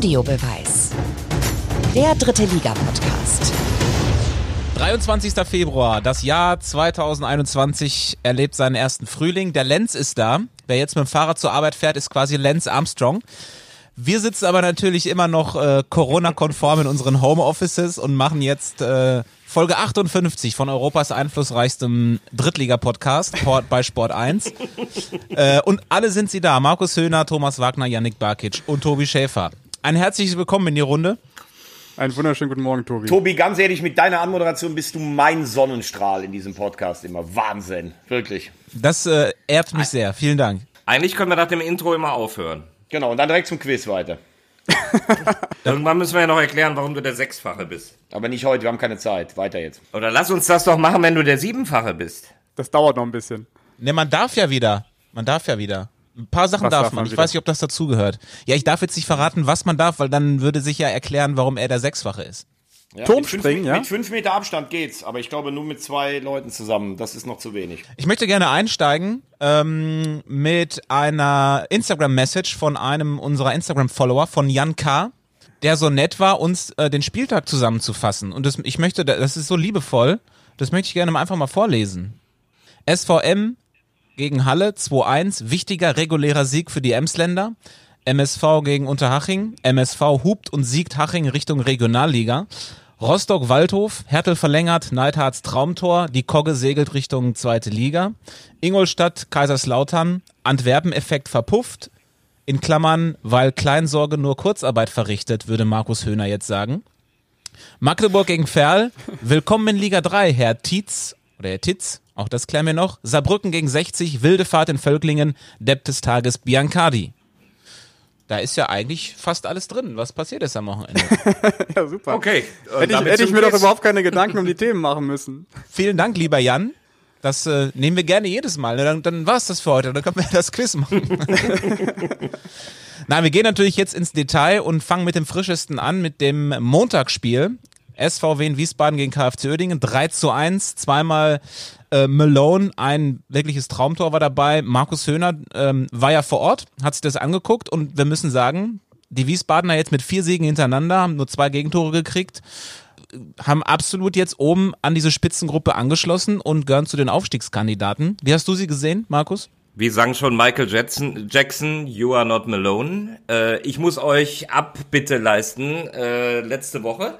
Audiobeweis. Der dritte Liga-Podcast. 23. Februar, das Jahr 2021 erlebt seinen ersten Frühling. Der Lenz ist da. Wer jetzt mit dem Fahrrad zur Arbeit fährt, ist quasi Lenz Armstrong. Wir sitzen aber natürlich immer noch äh, Corona-konform in unseren Homeoffices und machen jetzt äh, Folge 58 von Europas einflussreichstem Drittliga-Podcast bei Sport 1. äh, und alle sind sie da. Markus Höhner, Thomas Wagner, Yannick Barkic und Tobi Schäfer. Ein herzliches Willkommen in die Runde. Einen wunderschönen guten Morgen, Tobi. Tobi, ganz ehrlich, mit deiner Anmoderation bist du mein Sonnenstrahl in diesem Podcast immer. Wahnsinn, wirklich. Das äh, ehrt mich sehr. Vielen Dank. Eigentlich können wir nach dem Intro immer aufhören. Genau, und dann direkt zum Quiz weiter. Irgendwann müssen wir ja noch erklären, warum du der Sechsfache bist. Aber nicht heute, wir haben keine Zeit. Weiter jetzt. Oder lass uns das doch machen, wenn du der Siebenfache bist. Das dauert noch ein bisschen. Ne, man darf ja wieder. Man darf ja wieder. Ein paar Sachen darf, darf man. Ich wieder? weiß nicht, ob das dazugehört. Ja, ich darf jetzt nicht verraten, was man darf, weil dann würde sich ja erklären, warum er der Sechsfache ist. Ja, Turmspringen, ja? Mit fünf Meter Abstand geht's, aber ich glaube nur mit zwei Leuten zusammen. Das ist noch zu wenig. Ich möchte gerne einsteigen ähm, mit einer Instagram-Message von einem unserer Instagram-Follower, von Jan K., der so nett war, uns äh, den Spieltag zusammenzufassen. Und das, ich möchte, das ist so liebevoll, das möchte ich gerne einfach mal vorlesen. SVM gegen Halle 2-1, wichtiger regulärer Sieg für die Emsländer. MSV gegen Unterhaching. MSV hupt und siegt Haching Richtung Regionalliga. Rostock-Waldhof, Hertel verlängert, Neidharz Traumtor, die Kogge segelt Richtung zweite Liga. Ingolstadt, Kaiserslautern, Antwerpen-Effekt verpufft. In Klammern, weil Kleinsorge nur Kurzarbeit verrichtet, würde Markus Höhner jetzt sagen. Magdeburg gegen Ferl, willkommen in Liga 3, Herr Tietz oder Herr Titz, auch das klären wir noch. Saarbrücken gegen 60, wilde Fahrt in Völklingen, Depp des Tages Biancardi da ist ja eigentlich fast alles drin. Was passiert ist am Wochenende? ja, super. Okay. Hätte ich, hätte ich mir doch überhaupt keine Gedanken um die Themen machen müssen. Vielen Dank, lieber Jan. Das äh, nehmen wir gerne jedes Mal. Ne? Dann, dann war es das für heute. Dann können wir das Quiz machen. Nein, wir gehen natürlich jetzt ins Detail und fangen mit dem frischesten an, mit dem Montagsspiel. SVW in Wiesbaden gegen KFC Oerdingen. 3 zu 1. Zweimal äh, Malone, ein wirkliches Traumtor war dabei. Markus Höhner ähm, war ja vor Ort, hat sich das angeguckt und wir müssen sagen, die Wiesbadener jetzt mit vier Siegen hintereinander, haben nur zwei Gegentore gekriegt, haben absolut jetzt oben an diese Spitzengruppe angeschlossen und gehören zu den Aufstiegskandidaten. Wie hast du sie gesehen, Markus? Wie sang schon Michael Jackson, Jackson You are not Malone. Äh, ich muss euch Abbitte leisten, äh, letzte Woche.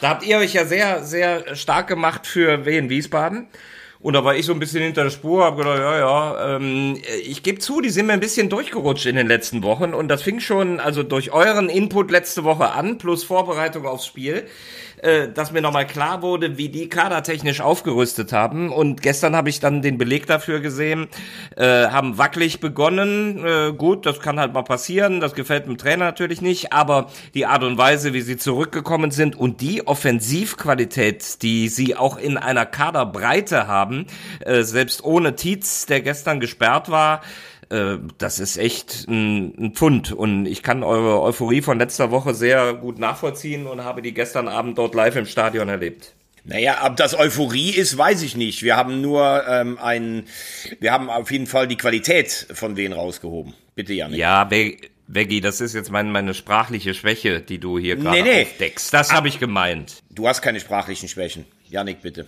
Da habt ihr euch ja sehr, sehr stark gemacht für Wien Wiesbaden. Und da war ich so ein bisschen hinter der Spur, habe gedacht, ja, ja, ähm, ich gebe zu, die sind mir ein bisschen durchgerutscht in den letzten Wochen. Und das fing schon also durch euren Input letzte Woche an, plus Vorbereitung aufs Spiel äh, dass mir nochmal klar wurde, wie die kadertechnisch aufgerüstet haben. Und gestern habe ich dann den Beleg dafür gesehen, äh, haben wackelig begonnen. Äh, gut, das kann halt mal passieren, das gefällt dem Trainer natürlich nicht, aber die Art und Weise, wie sie zurückgekommen sind und die Offensivqualität, die sie auch in einer Kaderbreite haben, äh, selbst ohne Tietz, der gestern gesperrt war, äh, das ist echt ein, ein Pfund. Und ich kann eure Euphorie von letzter Woche sehr gut nachvollziehen und habe die gestern Abend dort live im Stadion erlebt. Naja, ob das Euphorie ist, weiß ich nicht. Wir haben nur ähm, ein, wir haben auf jeden Fall die Qualität von denen rausgehoben. Bitte, Janik. Ja, Veggie, das ist jetzt meine, meine sprachliche Schwäche, die du hier gerade nee, nee. aufdeckst. Das habe ich gemeint. Du hast keine sprachlichen Schwächen. Janik, bitte.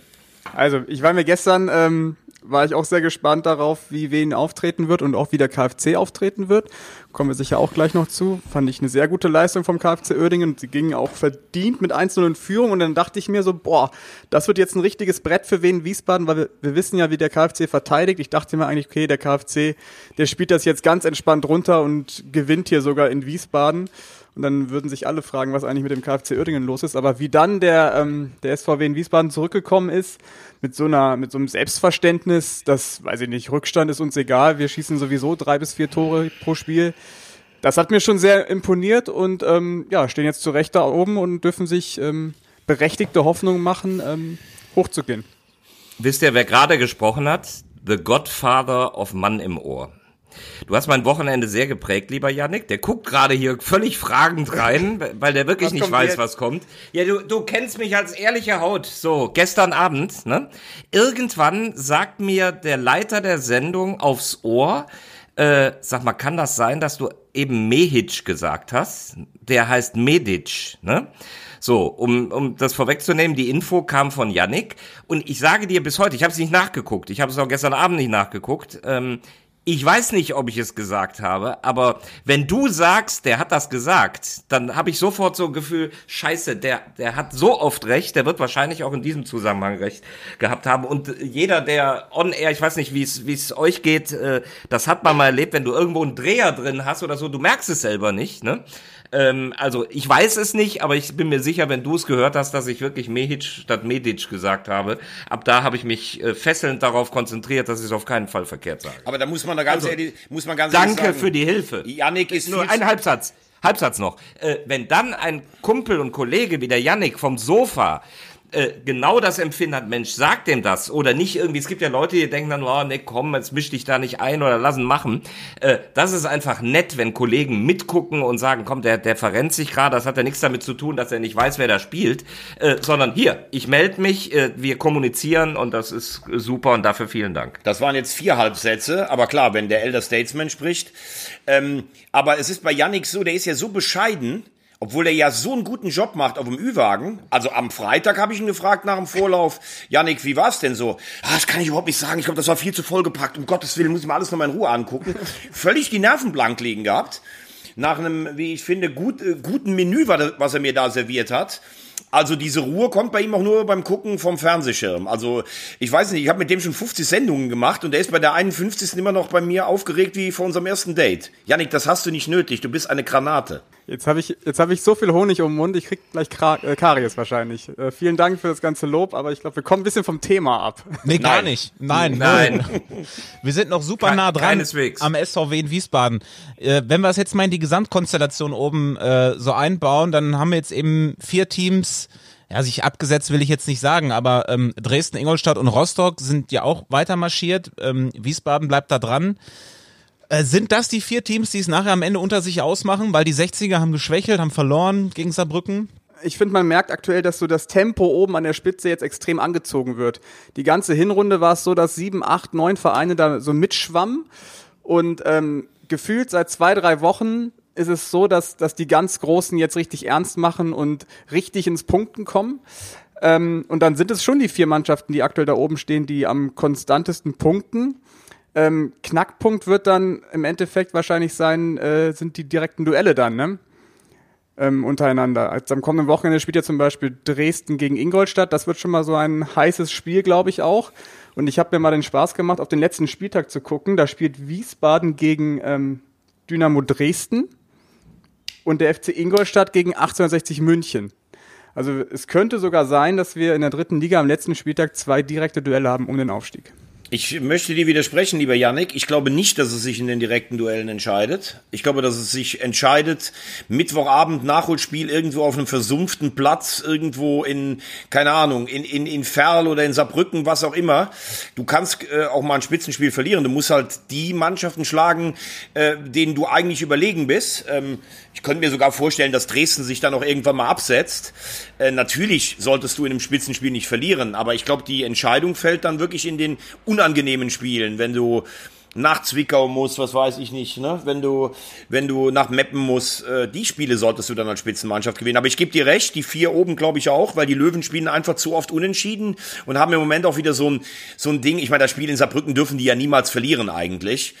Also, ich war mir gestern ähm, war ich auch sehr gespannt darauf, wie wen auftreten wird und auch wie der KfC auftreten wird. Kommen wir sicher auch gleich noch zu. Fand ich eine sehr gute Leistung vom KfC Oerdingen. Sie gingen auch verdient mit 1-0 in Führung und dann dachte ich mir so, boah, das wird jetzt ein richtiges Brett für wen Wiesbaden, weil wir, wir wissen ja, wie der KfC verteidigt. Ich dachte mir eigentlich, okay, der KfC, der spielt das jetzt ganz entspannt runter und gewinnt hier sogar in Wiesbaden. Und dann würden sich alle fragen, was eigentlich mit dem KfC Oerdingen los ist. Aber wie dann der, ähm, der SVW in Wiesbaden zurückgekommen ist, mit so einer, mit so einem Selbstverständnis, das, weiß ich nicht, Rückstand ist uns egal, wir schießen sowieso drei bis vier Tore pro Spiel. Das hat mir schon sehr imponiert und ähm, ja, stehen jetzt zu Recht da oben und dürfen sich ähm, berechtigte Hoffnungen machen, ähm, hochzugehen. Wisst ihr, wer gerade gesprochen hat? The Godfather of Mann im Ohr. Du hast mein Wochenende sehr geprägt, lieber Yannick. Der guckt gerade hier völlig fragend rein, weil der wirklich was nicht weiß, jetzt? was kommt. Ja, du, du kennst mich als ehrliche Haut. So, gestern Abend, ne? Irgendwann sagt mir der Leiter der Sendung aufs Ohr, äh, sag mal, kann das sein, dass du eben Mehic gesagt hast, der heißt Medic, ne? So, um, um das vorwegzunehmen, die Info kam von Yannick. Und ich sage dir bis heute, ich habe es nicht nachgeguckt, ich habe es auch gestern Abend nicht nachgeguckt, ähm, ich weiß nicht, ob ich es gesagt habe, aber wenn du sagst, der hat das gesagt, dann habe ich sofort so ein Gefühl, scheiße, der, der hat so oft recht, der wird wahrscheinlich auch in diesem Zusammenhang recht gehabt haben. Und jeder, der on air, ich weiß nicht, wie es wie es euch geht, äh, das hat man mal erlebt, wenn du irgendwo einen Dreher drin hast oder so, du merkst es selber nicht, ne? Ähm, also ich weiß es nicht, aber ich bin mir sicher, wenn du es gehört hast, dass ich wirklich Mehic statt Medic gesagt habe. Ab da habe ich mich äh, fesselnd darauf konzentriert, dass ich es auf keinen Fall verkehrt sage. Aber da muss man da ganz ehrlich, muss man ganz Danke ehrlich sagen, für die Hilfe. Yannick ist Nur ein Halbsatz. Halbsatz noch. Äh, wenn dann ein Kumpel und Kollege wie der Yannick vom Sofa äh, genau das Empfinden hat, Mensch, sag dem das. Oder nicht irgendwie, es gibt ja Leute, die denken dann, oh, ne, komm, jetzt misch dich da nicht ein oder lassen machen. Äh, das ist einfach nett, wenn Kollegen mitgucken und sagen, komm, der, der verrennt sich gerade, das hat ja nichts damit zu tun, dass er nicht weiß, wer da spielt, äh, sondern hier, ich melde mich, äh, wir kommunizieren und das ist super und dafür vielen Dank. Das waren jetzt vier Halbsätze, aber klar, wenn der Elder Statesman spricht. Ähm, aber es ist bei Yannick so, der ist ja so bescheiden, obwohl er ja so einen guten Job macht auf dem Ü-Wagen. Also am Freitag habe ich ihn gefragt nach dem Vorlauf, Yannick, wie war's denn so? Ah, das kann ich überhaupt nicht sagen. Ich glaube, das war viel zu vollgepackt. Um Gottes Willen muss ich mir alles nochmal in Ruhe angucken. Völlig die Nerven blank liegen gehabt. Nach einem, wie ich finde, gut, äh, guten Menü, was er mir da serviert hat. Also diese Ruhe kommt bei ihm auch nur beim Gucken vom Fernsehschirm. Also ich weiß nicht, ich habe mit dem schon 50 Sendungen gemacht und der ist bei der 51. immer noch bei mir aufgeregt wie vor unserem ersten Date. Janik, das hast du nicht nötig, du bist eine Granate. Jetzt habe ich, jetzt hab ich so viel Honig um den Mund, ich krieg gleich Kra äh, Karies wahrscheinlich. Äh, vielen Dank für das ganze Lob, aber ich glaube, wir kommen ein bisschen vom Thema ab. Nee, gar nicht. Nein, Nein. Wir sind noch super Ke- nah dran keineswegs. am SVW in Wiesbaden. Äh, wenn wir es jetzt mal in die Gesamtkonstellation oben äh, so einbauen, dann haben wir jetzt eben vier Teams, ja, sich abgesetzt will ich jetzt nicht sagen, aber ähm, Dresden, Ingolstadt und Rostock sind ja auch weiter marschiert. Ähm, Wiesbaden bleibt da dran. Äh, sind das die vier Teams, die es nachher am Ende unter sich ausmachen? Weil die 60er haben geschwächelt, haben verloren gegen Saarbrücken. ich finde, man merkt aktuell, dass so das Tempo oben an der Spitze jetzt extrem angezogen wird. Die ganze Hinrunde war es so, dass sieben, acht, neun Vereine da so mitschwammen und ähm, gefühlt seit zwei, drei Wochen ist es so, dass, dass die ganz Großen jetzt richtig ernst machen und richtig ins Punkten kommen. Ähm, und dann sind es schon die vier Mannschaften, die aktuell da oben stehen, die am konstantesten punkten. Ähm, Knackpunkt wird dann im Endeffekt wahrscheinlich sein, äh, sind die direkten Duelle dann, ne? ähm, untereinander. Also am kommenden Wochenende spielt ja zum Beispiel Dresden gegen Ingolstadt. Das wird schon mal so ein heißes Spiel, glaube ich auch. Und ich habe mir mal den Spaß gemacht, auf den letzten Spieltag zu gucken. Da spielt Wiesbaden gegen ähm, Dynamo Dresden und der FC Ingolstadt gegen 1860 München. Also es könnte sogar sein, dass wir in der dritten Liga am letzten Spieltag zwei direkte Duelle haben um den Aufstieg. Ich möchte dir widersprechen, lieber Yannick. Ich glaube nicht, dass es sich in den direkten Duellen entscheidet. Ich glaube, dass es sich entscheidet, Mittwochabend Nachholspiel irgendwo auf einem versumpften Platz, irgendwo in, keine Ahnung, in, in, in Ferl oder in Saarbrücken, was auch immer. Du kannst äh, auch mal ein Spitzenspiel verlieren. Du musst halt die Mannschaften schlagen, äh, denen du eigentlich überlegen bist. Ähm, ich könnte mir sogar vorstellen, dass Dresden sich dann auch irgendwann mal absetzt. Äh, natürlich solltest du in einem Spitzenspiel nicht verlieren, aber ich glaube, die Entscheidung fällt dann wirklich in den unangenehmen Spielen, wenn du nach Zwickau musst, was weiß ich nicht, ne? Wenn du, wenn du nach Meppen musst, äh, die Spiele solltest du dann als Spitzenmannschaft gewinnen. Aber ich gebe dir recht, die vier oben glaube ich auch, weil die Löwen spielen einfach zu oft unentschieden und haben im Moment auch wieder so ein, so ein Ding. Ich meine, das Spiel in Saarbrücken dürfen die ja niemals verlieren eigentlich.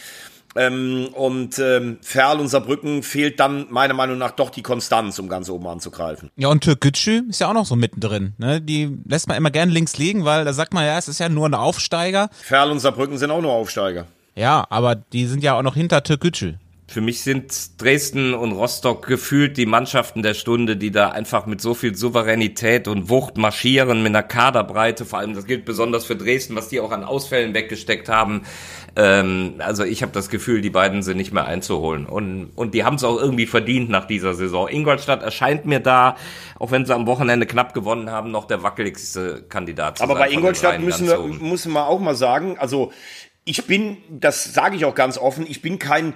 Ähm, und ähm, Ferl und Saarbrücken fehlt dann meiner Meinung nach doch die Konstanz, um ganz oben anzugreifen. Ja, und Türkgücü ist ja auch noch so mittendrin. Ne? Die lässt man immer gern links liegen, weil da sagt man ja, es ist ja nur ein Aufsteiger. Ferl und Saarbrücken sind auch nur Aufsteiger. Ja, aber die sind ja auch noch hinter Türkgücü. Für mich sind Dresden und Rostock gefühlt die Mannschaften der Stunde, die da einfach mit so viel Souveränität und Wucht marschieren, mit einer Kaderbreite, vor allem das gilt besonders für Dresden, was die auch an Ausfällen weggesteckt haben. Ähm, also ich habe das Gefühl, die beiden sind nicht mehr einzuholen. Und, und die haben es auch irgendwie verdient nach dieser Saison. Ingolstadt erscheint mir da, auch wenn sie am Wochenende knapp gewonnen haben, noch der wackeligste Kandidat zu Aber bei Ingolstadt müssen wir, müssen wir auch mal sagen, also ich bin, das sage ich auch ganz offen, ich bin kein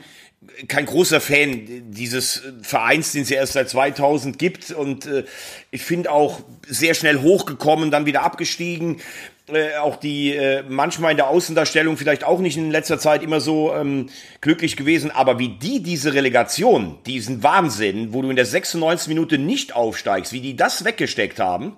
kein großer Fan dieses Vereins, den es ja erst seit 2000 gibt und äh, ich finde auch sehr schnell hochgekommen, dann wieder abgestiegen. äh, auch die äh, manchmal in der Außendarstellung vielleicht auch nicht in letzter Zeit immer so ähm, glücklich gewesen, aber wie die diese Relegation, diesen Wahnsinn, wo du in der 96 Minute nicht aufsteigst, wie die das weggesteckt haben,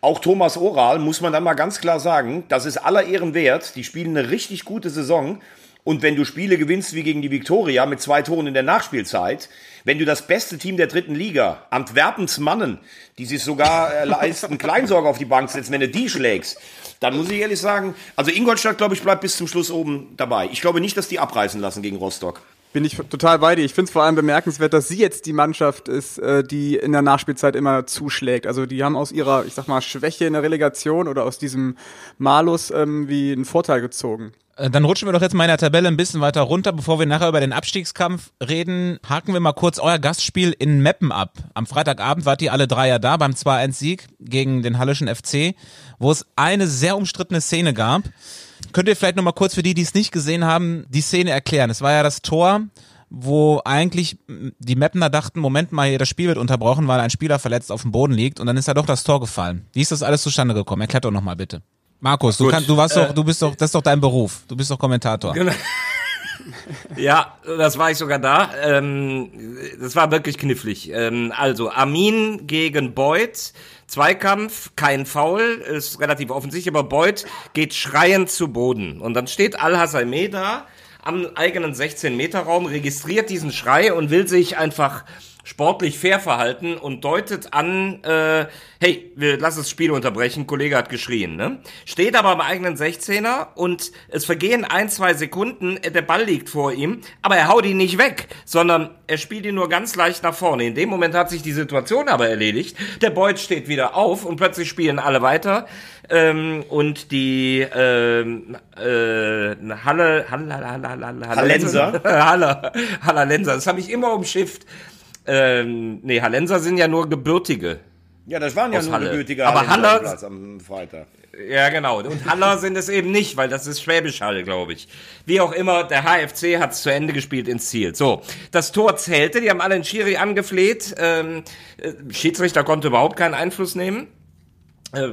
auch Thomas Oral muss man dann mal ganz klar sagen, das ist aller Ehren wert. Die spielen eine richtig gute Saison. Und wenn du Spiele gewinnst wie gegen die Viktoria mit zwei Toren in der Nachspielzeit, wenn du das beste Team der dritten Liga, Antwerpens Mannen, die sich sogar äh, leisten, Kleinsorge auf die Bank setzen, wenn du die schlägst, dann muss ich ehrlich sagen, also Ingolstadt, glaube ich, bleibt bis zum Schluss oben dabei. Ich glaube nicht, dass die abreißen lassen gegen Rostock. Bin ich total bei dir. Ich finde es vor allem bemerkenswert, dass sie jetzt die Mannschaft ist, äh, die in der Nachspielzeit immer zuschlägt. Also die haben aus ihrer, ich sag mal, Schwäche in der Relegation oder aus diesem Malus ähm, wie einen Vorteil gezogen. Äh, Dann rutschen wir doch jetzt mal in der Tabelle ein bisschen weiter runter. Bevor wir nachher über den Abstiegskampf reden, haken wir mal kurz euer Gastspiel in Meppen ab. Am Freitagabend wart ihr alle drei ja da beim 2-1-Sieg gegen den Hallischen FC, wo es eine sehr umstrittene Szene gab. Könnt ihr vielleicht nochmal kurz für die, die es nicht gesehen haben, die Szene erklären? Es war ja das Tor, wo eigentlich die Mapner dachten, Moment mal, hier das Spiel wird unterbrochen, weil ein Spieler verletzt auf dem Boden liegt und dann ist ja doch das Tor gefallen. Wie ist das alles zustande gekommen? Erklärt doch nochmal bitte. Markus, du, kannst, du warst doch, du bist doch, das ist doch dein Beruf. Du bist doch Kommentator. Genau. Ja, das war ich sogar da. Ähm, das war wirklich knifflig. Ähm, also Armin gegen Beuth. Zweikampf, kein Foul, ist relativ offensichtlich, aber Beuth geht schreiend zu Boden. Und dann steht Al-Hassaimeh da am eigenen 16-Meter-Raum, registriert diesen Schrei und will sich einfach sportlich fair verhalten und deutet an, äh, hey, wir lassen das Spiel unterbrechen, Kollege hat geschrien, ne? Steht aber am eigenen 16er und es vergehen ein, zwei Sekunden, äh, der Ball liegt vor ihm, aber er haut ihn nicht weg, sondern er spielt ihn nur ganz leicht nach vorne. In dem Moment hat sich die Situation aber erledigt. Der Beut steht wieder auf und plötzlich spielen alle weiter. Ähm, und die ähm, äh, Halle, Halle, Halle, Halle, Halle, Hallenser? Halle, Hallenser, das habe ich immer umschifft. Ähm, nee, Hallenser sind ja nur gebürtige. Ja, das waren ja nur Halle. gebürtige Aber Hallenser Halle- Platz am Freitag. Ja, genau. Und Haller sind es eben nicht, weil das ist Schwäbisch Hall, glaube ich. Wie auch immer, der HFC hat es zu Ende gespielt ins Ziel. So, das Tor zählte, die haben alle den Schiri angefleht. Ähm, äh, Schiedsrichter konnte überhaupt keinen Einfluss nehmen. Äh,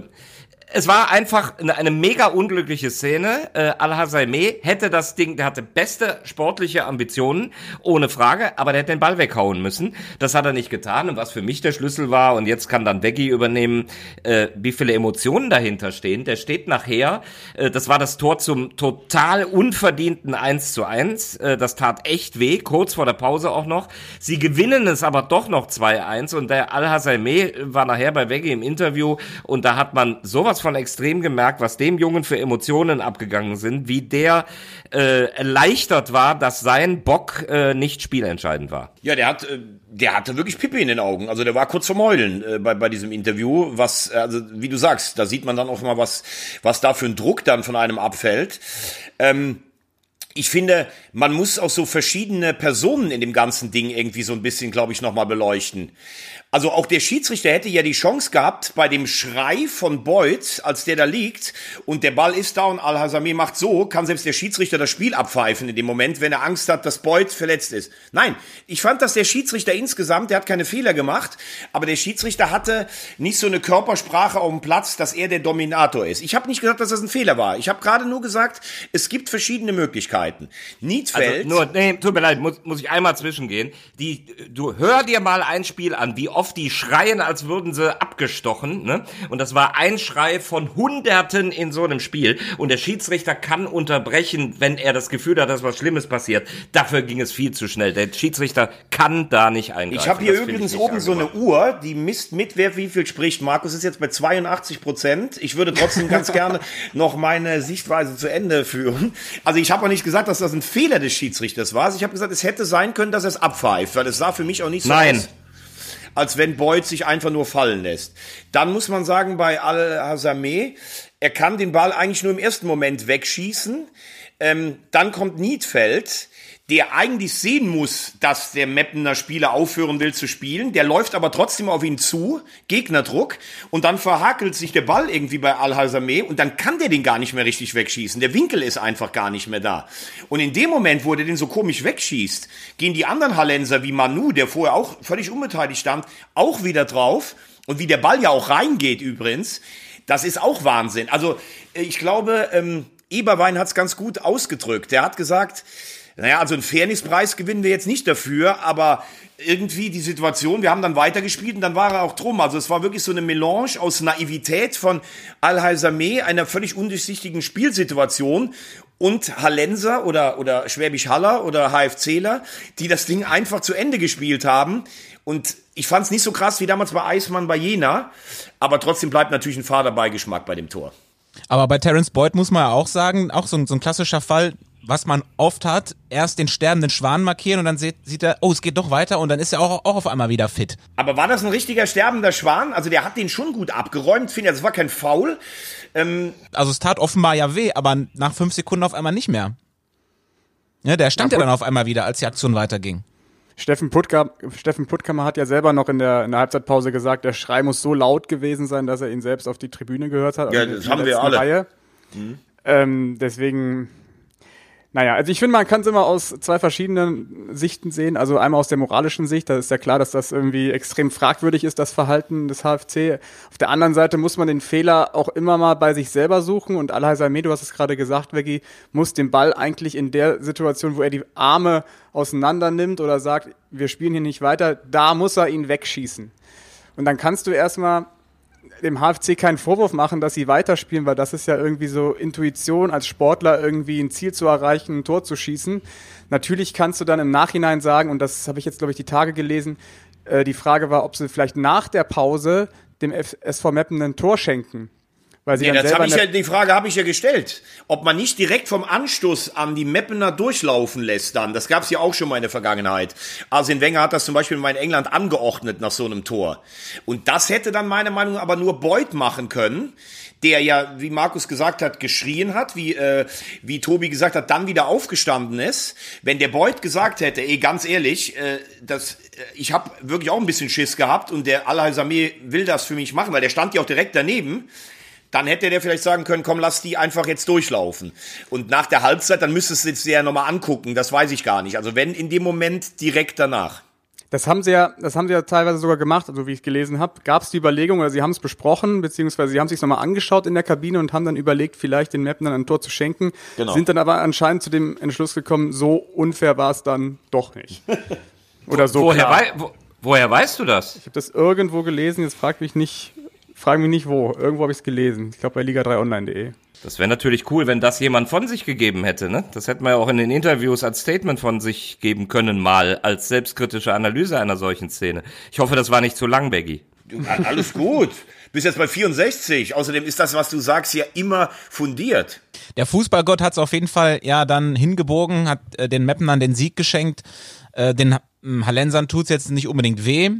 es war einfach eine, eine mega unglückliche Szene. Äh, Al-Hassaimeh hätte das Ding, der hatte beste sportliche Ambitionen, ohne Frage, aber der hätte den Ball weghauen müssen. Das hat er nicht getan. Und was für mich der Schlüssel war, und jetzt kann dann Veggie übernehmen, äh, wie viele Emotionen dahinter stehen. Der steht nachher, äh, das war das Tor zum total unverdienten 1 zu 1. Äh, das tat echt weh, kurz vor der Pause auch noch. Sie gewinnen es aber doch noch 2-1 und der Al-Hassaimeh war nachher bei Veggie im Interview und da hat man sowas von extrem gemerkt, was dem Jungen für Emotionen abgegangen sind, wie der äh, erleichtert war, dass sein Bock äh, nicht spielentscheidend war. Ja, der hat, äh, der hatte wirklich Pippe in den Augen. Also der war kurz zum Heulen äh, bei, bei diesem Interview. Was, also wie du sagst, da sieht man dann auch mal, was, was da für ein Druck dann von einem abfällt. Ähm, ich finde, man muss auch so verschiedene Personen in dem ganzen Ding irgendwie so ein bisschen, glaube ich, nochmal beleuchten. Also auch der Schiedsrichter hätte ja die Chance gehabt, bei dem Schrei von Beuth, als der da liegt und der Ball ist da und Al-Hasami macht so, kann selbst der Schiedsrichter das Spiel abpfeifen in dem Moment, wenn er Angst hat, dass Beuth verletzt ist. Nein, ich fand, dass der Schiedsrichter insgesamt, der hat keine Fehler gemacht, aber der Schiedsrichter hatte nicht so eine Körpersprache auf dem Platz, dass er der Dominator ist. Ich habe nicht gesagt, dass das ein Fehler war. Ich habe gerade nur gesagt, es gibt verschiedene Möglichkeiten. Niedfeld... Also nur, nee, tut mir leid, muss, muss ich einmal zwischengehen. Die, du hör dir mal ein Spiel an, wie oft die schreien, als würden sie abgestochen, ne? Und das war ein Schrei von Hunderten in so einem Spiel. Und der Schiedsrichter kann unterbrechen, wenn er das Gefühl hat, dass was Schlimmes passiert. Dafür ging es viel zu schnell. Der Schiedsrichter kann da nicht eingreifen. Ich habe hier Das übrigens oben so eine. Uhr, die misst mit, wer wie viel spricht. Markus ist jetzt bei 82 Prozent. Ich würde trotzdem ganz gerne noch meine Sichtweise zu Ende führen. Also ich habe auch nicht gesagt, dass das ein Fehler des Schiedsrichters war. Ich habe gesagt, es hätte sein können, dass er es abpfeift, weil es sah für mich auch nicht so Nein. aus als wenn Beuth sich einfach nur fallen lässt. Dann muss man sagen, bei Al-Hazameh, er kann den Ball eigentlich nur im ersten Moment wegschießen. Ähm, dann kommt Niedfeld, der eigentlich sehen muss, dass der Meppener Spieler aufhören will zu spielen. Der läuft aber trotzdem auf ihn zu, Gegnerdruck, und dann verhakelt sich der Ball irgendwie bei Al-Hazameh und dann kann der den gar nicht mehr richtig wegschießen. Der Winkel ist einfach gar nicht mehr da. Und in dem Moment, wo der den so komisch wegschießt, gehen die anderen Hallenser wie Manu, der vorher auch völlig unbeteiligt stand, auch wieder drauf. Und wie der Ball ja auch reingeht übrigens, Das ist auch Wahnsinn. Also ich glaube, ähm, Eberwein hat es ganz gut ausgedrückt. Der hat gesagt, naja, also einen Fairnesspreis gewinnen wir jetzt nicht dafür, aber irgendwie die Situation, wir haben dann weitergespielt und dann war er auch drum. Also es war wirklich so eine Melange aus Naivität von Al-Haisame, einer völlig undurchsichtigen Spielsituation und Hallenser oder, oder Schwäbisch Haller oder HFCler, die das Ding einfach zu Ende gespielt haben. Und ich fand es nicht so krass wie damals bei Eismann bei Jena, aber trotzdem bleibt natürlich ein fader Beigeschmack bei dem Tor. Aber bei Terence Boyd muss man ja auch sagen, auch so ein, so ein klassischer Fall, was man oft hat, erst den sterbenden Schwan markieren und dann sieht, sieht er, oh, es geht doch weiter und dann ist er auch, auch auf einmal wieder fit. Aber war das ein richtiger sterbender Schwan? Also der hat den schon gut abgeräumt, finde ich. Das war kein Foul. Ähm also es tat offenbar ja weh, aber nach fünf Sekunden auf einmal nicht mehr. Ja, der stand ja, ja dann auf einmal wieder, als die Aktion weiterging. Steffen, Puttkammer, Steffen Puttkammer hat ja selber noch in der, in der Halbzeitpause gesagt, der Schrei muss so laut gewesen sein, dass er ihn selbst auf die Tribüne gehört hat. Ja, also das haben wir alle. Mhm. Ähm, deswegen naja, also ich finde, man kann es immer aus zwei verschiedenen Sichten sehen. Also einmal aus der moralischen Sicht, da ist ja klar, dass das irgendwie extrem fragwürdig ist, das Verhalten des HFC. Auf der anderen Seite muss man den Fehler auch immer mal bei sich selber suchen. Und Alhaisameh, du hast es gerade gesagt, Veggie, muss den Ball eigentlich in der Situation, wo er die Arme auseinander nimmt oder sagt, wir spielen hier nicht weiter, da muss er ihn wegschießen. Und dann kannst du erstmal dem HFC keinen Vorwurf machen, dass sie weiterspielen, weil das ist ja irgendwie so Intuition als Sportler irgendwie ein Ziel zu erreichen, ein Tor zu schießen. Natürlich kannst du dann im Nachhinein sagen, und das habe ich jetzt glaube ich die Tage gelesen, äh, die Frage war, ob sie vielleicht nach der Pause dem SV Meppen ein Tor schenken. Weil sie nee, das habe ich ja, die Frage habe ich ja gestellt, ob man nicht direkt vom Anstoß an die Meppener durchlaufen lässt dann. Das gab es ja auch schon mal in der Vergangenheit. Arsene Wenger hat das zum Beispiel mal in England angeordnet nach so einem Tor. Und das hätte dann meiner Meinung nach aber nur Beuth machen können, der ja, wie Markus gesagt hat, geschrien hat, wie, äh, wie Tobi gesagt hat, dann wieder aufgestanden ist. Wenn der Beuth gesagt hätte, ey, ganz ehrlich, äh, das, äh, ich habe wirklich auch ein bisschen Schiss gehabt und der Al-Hazami will das für mich machen, weil der stand ja auch direkt daneben dann hätte der vielleicht sagen können, komm, lass die einfach jetzt durchlaufen. Und nach der Halbzeit, dann müsstest du es dir ja nochmal angucken, das weiß ich gar nicht. Also wenn in dem Moment direkt danach. Das haben sie ja, das haben sie ja teilweise sogar gemacht, also wie ich gelesen habe, gab es die Überlegung oder sie haben es besprochen, beziehungsweise sie haben sich nochmal angeschaut in der Kabine und haben dann überlegt, vielleicht den Mappen dann ein Tor zu schenken, genau. sind dann aber anscheinend zu dem Entschluss gekommen, so unfair war es dann doch nicht. Oder so. Woher, wei wo, woher weißt du das? Ich habe das irgendwo gelesen, jetzt frag mich nicht, Frag mich nicht wo. Irgendwo habe ich es gelesen. Ich glaube bei liga3online.de. Das wäre natürlich cool, wenn das jemand von sich gegeben hätte. Ne? Das hätte man ja auch in den Interviews als Statement von sich geben können, mal als selbstkritische Analyse einer solchen Szene. Ich hoffe, das war nicht zu lang, Baggy. Alles gut. Bist jetzt bei 64. Außerdem ist das, was du sagst, ja immer fundiert. Der Fußballgott hat es auf jeden Fall ja dann hingebogen, hat äh, den Mappenern den Sieg geschenkt. Äh, den Hallensern tut es jetzt nicht unbedingt weh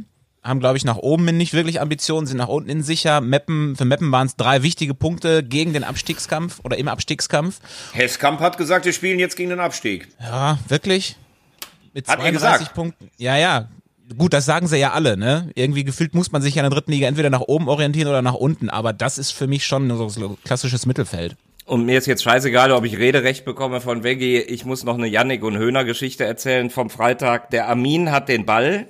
haben, glaube ich, nach oben nicht wirklich Ambitionen, sind nach unten hin sicher. Meppen, für Meppen waren es drei wichtige Punkte gegen den Abstiegskampf oder im Abstiegskampf. Hesskamp hat gesagt, wir spielen jetzt gegen den Abstieg. Ja, wirklich? Mit hat 32 Punkten. Ja, ja. Gut, das sagen sie ja alle, ne? Irgendwie gefühlt muss man sich ja in der dritten Liga entweder nach oben orientieren oder nach unten, aber das ist für mich schon so ein klassisches Mittelfeld. Und mir ist jetzt scheißegal, ob ich Rederecht bekomme von Veggie. Ich muss noch eine Yannick und Höhner Geschichte erzählen vom Freitag. Der Armin hat den Ball.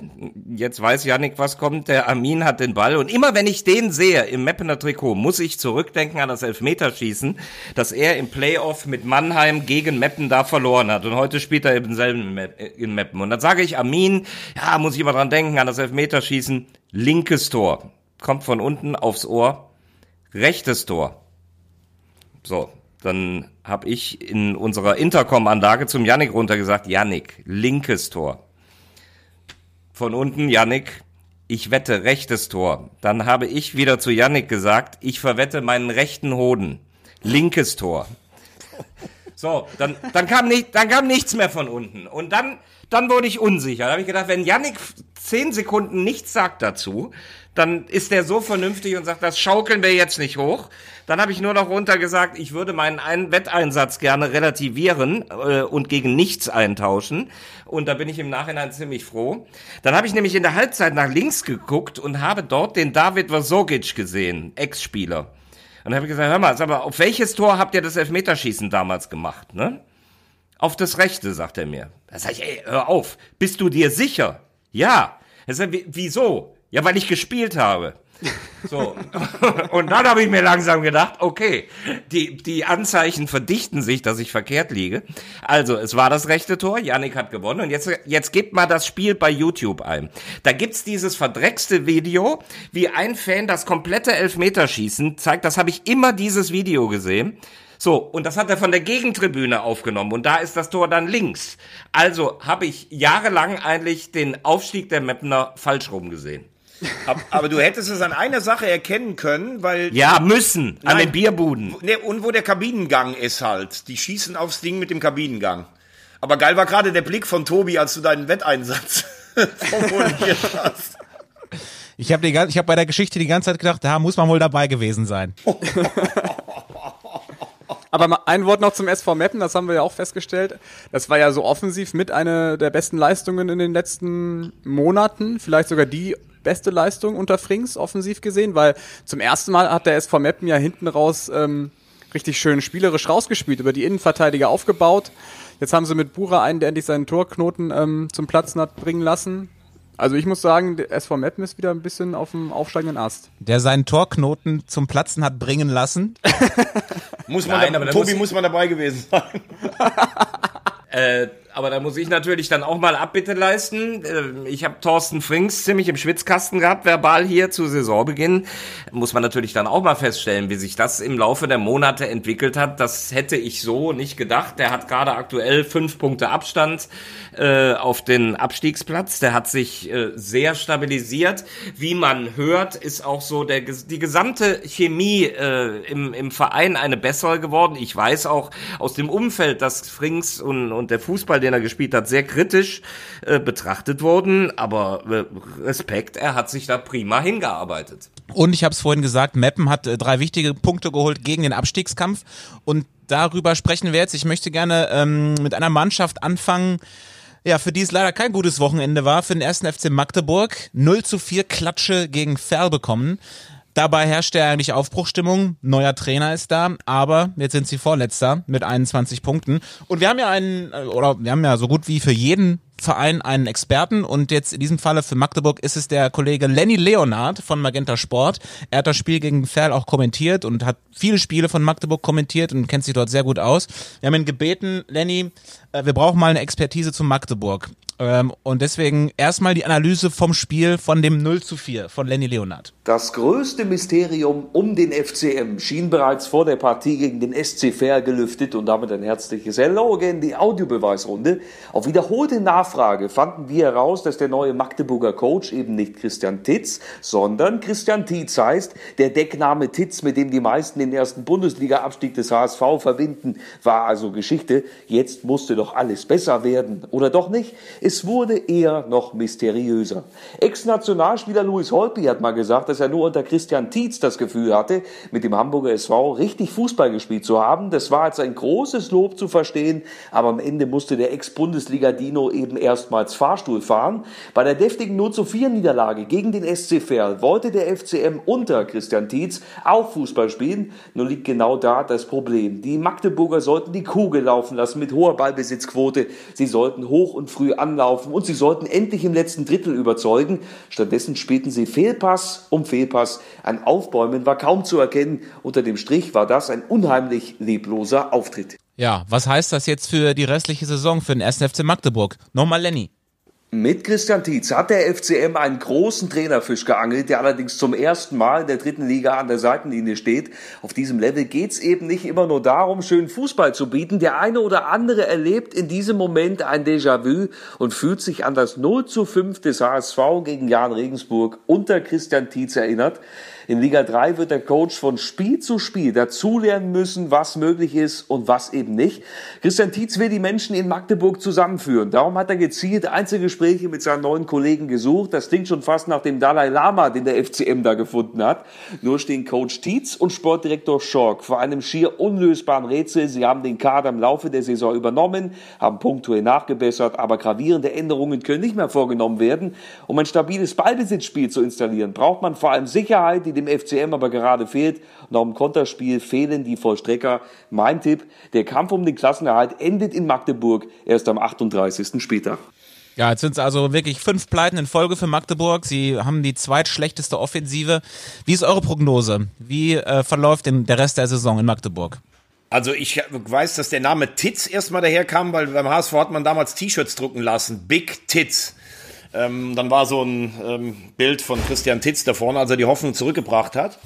Jetzt weiß Yannick, was kommt. Der Armin hat den Ball. Und immer wenn ich den sehe im Meppener Trikot, muss ich zurückdenken an das Elfmeterschießen, das er im Playoff mit Mannheim gegen Meppen da verloren hat. Und heute spielt er eben selben in Meppen. Und dann sage ich Armin, ja, muss ich immer dran denken an das Elfmeterschießen. Linkes Tor. Kommt von unten aufs Ohr. Rechtes Tor so, dann habe ich in unserer Intercom-Anlage zum Yannick runtergesagt, Yannick, linkes Tor. Von unten, Yannick, ich wette rechtes Tor. Dann habe ich wieder zu Yannick gesagt, ich verwette meinen rechten Hoden. Linkes Tor. So, dann, dann, kam nicht, dann kam nichts mehr von unten. Und dann, dann wurde ich unsicher. Da habe ich gedacht, wenn Yannick zehn Sekunden nichts sagt dazu, dann ist der so vernünftig und sagt, das schaukeln wir jetzt nicht hoch. Dann habe ich nur noch runter gesagt, ich würde meinen einen Wetteinsatz gerne relativieren äh, und gegen nichts eintauschen. Und da bin ich im Nachhinein ziemlich froh. Dann habe ich nämlich in der Halbzeit nach links geguckt und habe dort den David Vasogic gesehen, Ex-Spieler. Und dann habe ich gesagt, hör mal, sag mal, auf welches Tor habt ihr das Elfmeterschießen damals gemacht, ne? Auf das Rechte, sagt er mir. Da sag ich, ey, hör auf, bist du dir sicher? Ja. Er sagt, wieso? Ja, weil ich gespielt habe. So. Und dann habe ich mir langsam gedacht, okay, die, die Anzeichen verdichten sich, dass ich verkehrt liege. Also, es war das rechte Tor, Yannick hat gewonnen und jetzt, jetzt gebt mal das Spiel bei YouTube ein. Da gibt's dieses verdreckste Video, wie ein Fan das komplette Elfmeterschießen zeigt. Das habe ich immer dieses Video gesehen. So, und das hat er von der Gegentribüne aufgenommen und da ist das Tor dann links. Also habe ich jahrelang eigentlich den Aufstieg der Mapner falsch rum gesehen. Aber du hättest es an einer Sache erkennen können, weil. Ja, müssen. An Nein. den Bierbuden. Ne, und wo der Kabinengang ist halt. Die schießen aufs Ding mit dem Kabinengang. Aber geil war gerade der Blick von Tobi, als du deinen Wetteinsatz formuliert hast. Ich habe ich hab bei der Geschichte die ganze Zeit gedacht, da muss man wohl dabei gewesen sein. Aber ein Wort noch zum SV Meppen, das haben wir ja auch festgestellt. Das war ja so offensiv mit einer der besten Leistungen in den letzten Monaten, vielleicht sogar die beste Leistung unter Frings offensiv gesehen, weil zum ersten Mal hat der SV Meppen ja hinten raus ähm, richtig schön spielerisch rausgespielt, über die Innenverteidiger aufgebaut. Jetzt haben sie mit Bura einen, der endlich seinen Torknoten ähm, zum Platzen hat bringen lassen. Also ich muss sagen, der SV Meppen ist wieder ein bisschen auf dem aufsteigenden Ast. Der seinen Torknoten zum Platzen hat bringen lassen. Muss man Nein, da, aber da Tobi muss- muss man dabei gewesen sein. Äh, aber da muss ich natürlich dann auch mal Abbitte leisten. Äh, Ich habe Thorsten Frings ziemlich im Schwitzkasten gehabt, verbal hier zu Saisonbeginn. Muss man natürlich dann auch mal feststellen, wie sich das im Laufe der Monate entwickelt hat. Das hätte ich so nicht gedacht. Der hat gerade aktuell fünf Punkte Abstand äh, auf den Abstiegsplatz. Der hat sich äh, sehr stabilisiert. Wie man hört, ist auch so der, die gesamte Chemie äh, im, im Verein eine bessere geworden. Ich weiß auch aus dem Umfeld, dass Frings und, und der Fußball, den er gespielt hat, sehr kritisch äh, betrachtet wurden. Aber äh, Respekt, er hat sich da prima hingearbeitet. Und ich habe es vorhin gesagt, Meppen hat äh, drei wichtige Punkte geholt gegen den Abstiegskampf. Und darüber sprechen wir jetzt. Ich möchte gerne ähm, mit einer Mannschaft anfangen, ja, für die es leider kein gutes Wochenende war, für den ersten FC Magdeburg. 0 zu 4 Klatsche gegen Ferl bekommen. Dabei herrscht ja eigentlich Aufbruchstimmung. Neuer Trainer ist da, aber jetzt sind sie Vorletzter mit 21 Punkten. Und wir haben ja einen, äh, oder wir haben ja so gut wie für jeden Verein einen Experten und jetzt in diesem Falle für Magdeburg ist es der Kollege Lenny Leonard von Magenta Sport. Er hat das Spiel gegen Ferl auch kommentiert und hat viele Spiele von Magdeburg kommentiert und kennt sich dort sehr gut aus. Wir haben ihn gebeten, Lenny, äh, wir brauchen mal eine Expertise zu Magdeburg. Ähm, und deswegen erstmal die Analyse vom Spiel von dem 0 zu 4 von Lenny Leonard. Das größte Mysterium um den FCM schien bereits vor der Partie gegen den SC Fair gelüftet und damit ein herzliches Hello again, die Audiobeweisrunde. Auf wiederholte Nachfrage fanden wir heraus, dass der neue Magdeburger Coach eben nicht Christian Titz, sondern Christian Tietz heißt. Der Deckname Titz, mit dem die meisten den ersten Bundesliga-Abstieg des HSV verbinden, war also Geschichte. Jetzt musste doch alles besser werden. Oder doch nicht? Es wurde eher noch mysteriöser. Ex-Nationalspieler Louis Holpi hat mal gesagt, dass er nur unter Christian Tietz das Gefühl hatte, mit dem Hamburger SV richtig Fußball gespielt zu haben. Das war als ein großes Lob zu verstehen, aber am Ende musste der Ex-Bundesliga-Dino eben erstmals Fahrstuhl fahren. Bei der deftigen 0 zu 4 Niederlage gegen den SC Verl wollte der FCM unter Christian Tietz auch Fußball spielen. Nur liegt genau da das Problem. Die Magdeburger sollten die Kugel laufen lassen mit hoher Ballbesitzquote. Sie sollten hoch und früh anlaufen und sie sollten endlich im letzten Drittel überzeugen. Stattdessen spielten sie Fehlpass um Fehlpass. Ein Aufbäumen war kaum zu erkennen. Unter dem Strich war das ein unheimlich lebloser Auftritt. Ja, was heißt das jetzt für die restliche Saison für den ersten FC Magdeburg? Nochmal Lenny. Mit Christian Tietz hat der FCM einen großen Trainerfisch geangelt, der allerdings zum ersten Mal in der dritten Liga an der Seitenlinie steht. Auf diesem Level geht's eben nicht immer nur darum, schönen Fußball zu bieten. Der eine oder andere erlebt in diesem Moment ein Déjà-vu und fühlt sich an das 0 zu 5 des HSV gegen Jan Regensburg unter Christian Tietz erinnert. In Liga 3 wird der Coach von Spiel zu Spiel dazulernen müssen, was möglich ist und was eben nicht. Christian Tietz will die Menschen in Magdeburg zusammenführen. Darum hat er gezielt Einzelgespräche mit seinen neuen Kollegen gesucht. Das klingt schon fast nach dem Dalai Lama, den der FCM da gefunden hat. Nur stehen Coach Tietz und Sportdirektor Schork vor einem schier unlösbaren Rätsel. Sie haben den Kader im Laufe der Saison übernommen, haben punktuell nachgebessert, aber gravierende Änderungen können nicht mehr vorgenommen werden. Um ein stabiles Ballbesitzspiel zu installieren, braucht man vor allem Sicherheit, die dem FCM aber gerade fehlt. Und auch im Konterspiel fehlen die Vollstrecker. Mein Tipp, der Kampf um den Klassenerhalt endet in Magdeburg erst am 38. Spieltag. Ja, jetzt sind es also wirklich fünf Pleiten in Folge für Magdeburg. Sie haben die zweitschlechteste Offensive. Wie ist eure Prognose? Wie äh, verläuft denn der Rest der Saison in Magdeburg? Also ich weiß, dass der Name Titz erstmal daherkam, weil beim HSV hat man damals T-Shirts drucken lassen. Big Titz. Ähm, dann war so ein ähm, Bild von Christian Titz da vorne, als er die Hoffnung zurückgebracht hat.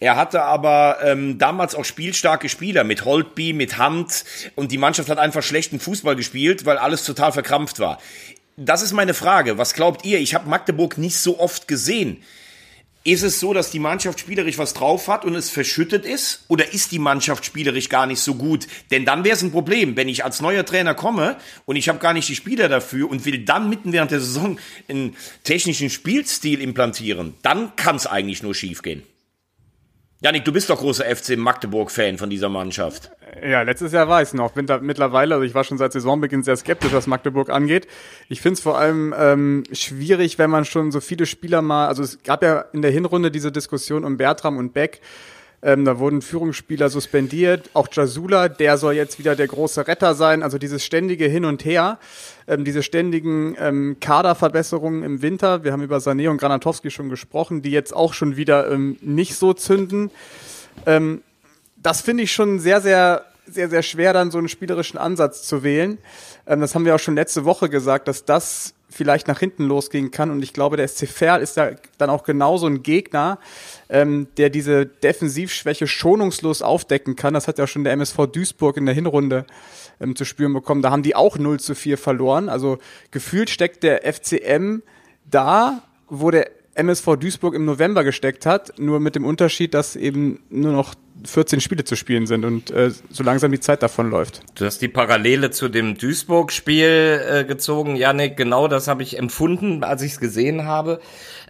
Er hatte aber ähm, damals auch spielstarke Spieler mit Holtby, mit Hand und die Mannschaft hat einfach schlechten Fußball gespielt, weil alles total verkrampft war. Das ist meine Frage. Was glaubt ihr? Ich habe Magdeburg nicht so oft gesehen. Ist es so, dass die Mannschaft spielerisch was drauf hat und es verschüttet ist? Oder ist die Mannschaft spielerisch gar nicht so gut? Denn dann wäre es ein Problem, wenn ich als neuer Trainer komme und ich habe gar nicht die Spieler dafür und will dann mitten während der Saison einen technischen Spielstil implantieren. Dann kann es eigentlich nur schiefgehen. Janik, du bist doch großer FC Magdeburg-Fan von dieser Mannschaft. Ja, letztes Jahr war ich noch. Bin da mittlerweile, also ich war schon seit Saisonbeginn sehr skeptisch, was Magdeburg angeht. Ich finde es vor allem ähm, schwierig, wenn man schon so viele Spieler mal, also es gab ja in der Hinrunde diese Diskussion um Bertram und Beck. Ähm, da wurden Führungsspieler suspendiert. Auch Jasula, der soll jetzt wieder der große Retter sein. Also dieses ständige Hin und Her, ähm, diese ständigen ähm, Kaderverbesserungen im Winter. Wir haben über Sané und Granatowski schon gesprochen, die jetzt auch schon wieder ähm, nicht so zünden. Ähm, das finde ich schon sehr, sehr, sehr, sehr schwer, dann so einen spielerischen Ansatz zu wählen. Ähm, das haben wir auch schon letzte Woche gesagt, dass das vielleicht nach hinten losgehen kann. Und ich glaube, der SC Verl ist da dann auch genauso ein Gegner, ähm, der diese Defensivschwäche schonungslos aufdecken kann. Das hat ja schon der MSV Duisburg in der Hinrunde ähm, zu spüren bekommen. Da haben die auch 0 zu 4 verloren. Also gefühlt steckt der FCM da, wo der MSV Duisburg im November gesteckt hat, nur mit dem Unterschied, dass eben nur noch 14 Spiele zu spielen sind und äh, so langsam die Zeit davon läuft. Du hast die Parallele zu dem Duisburg-Spiel äh, gezogen, Janik. Genau das habe ich empfunden, als ich es gesehen habe.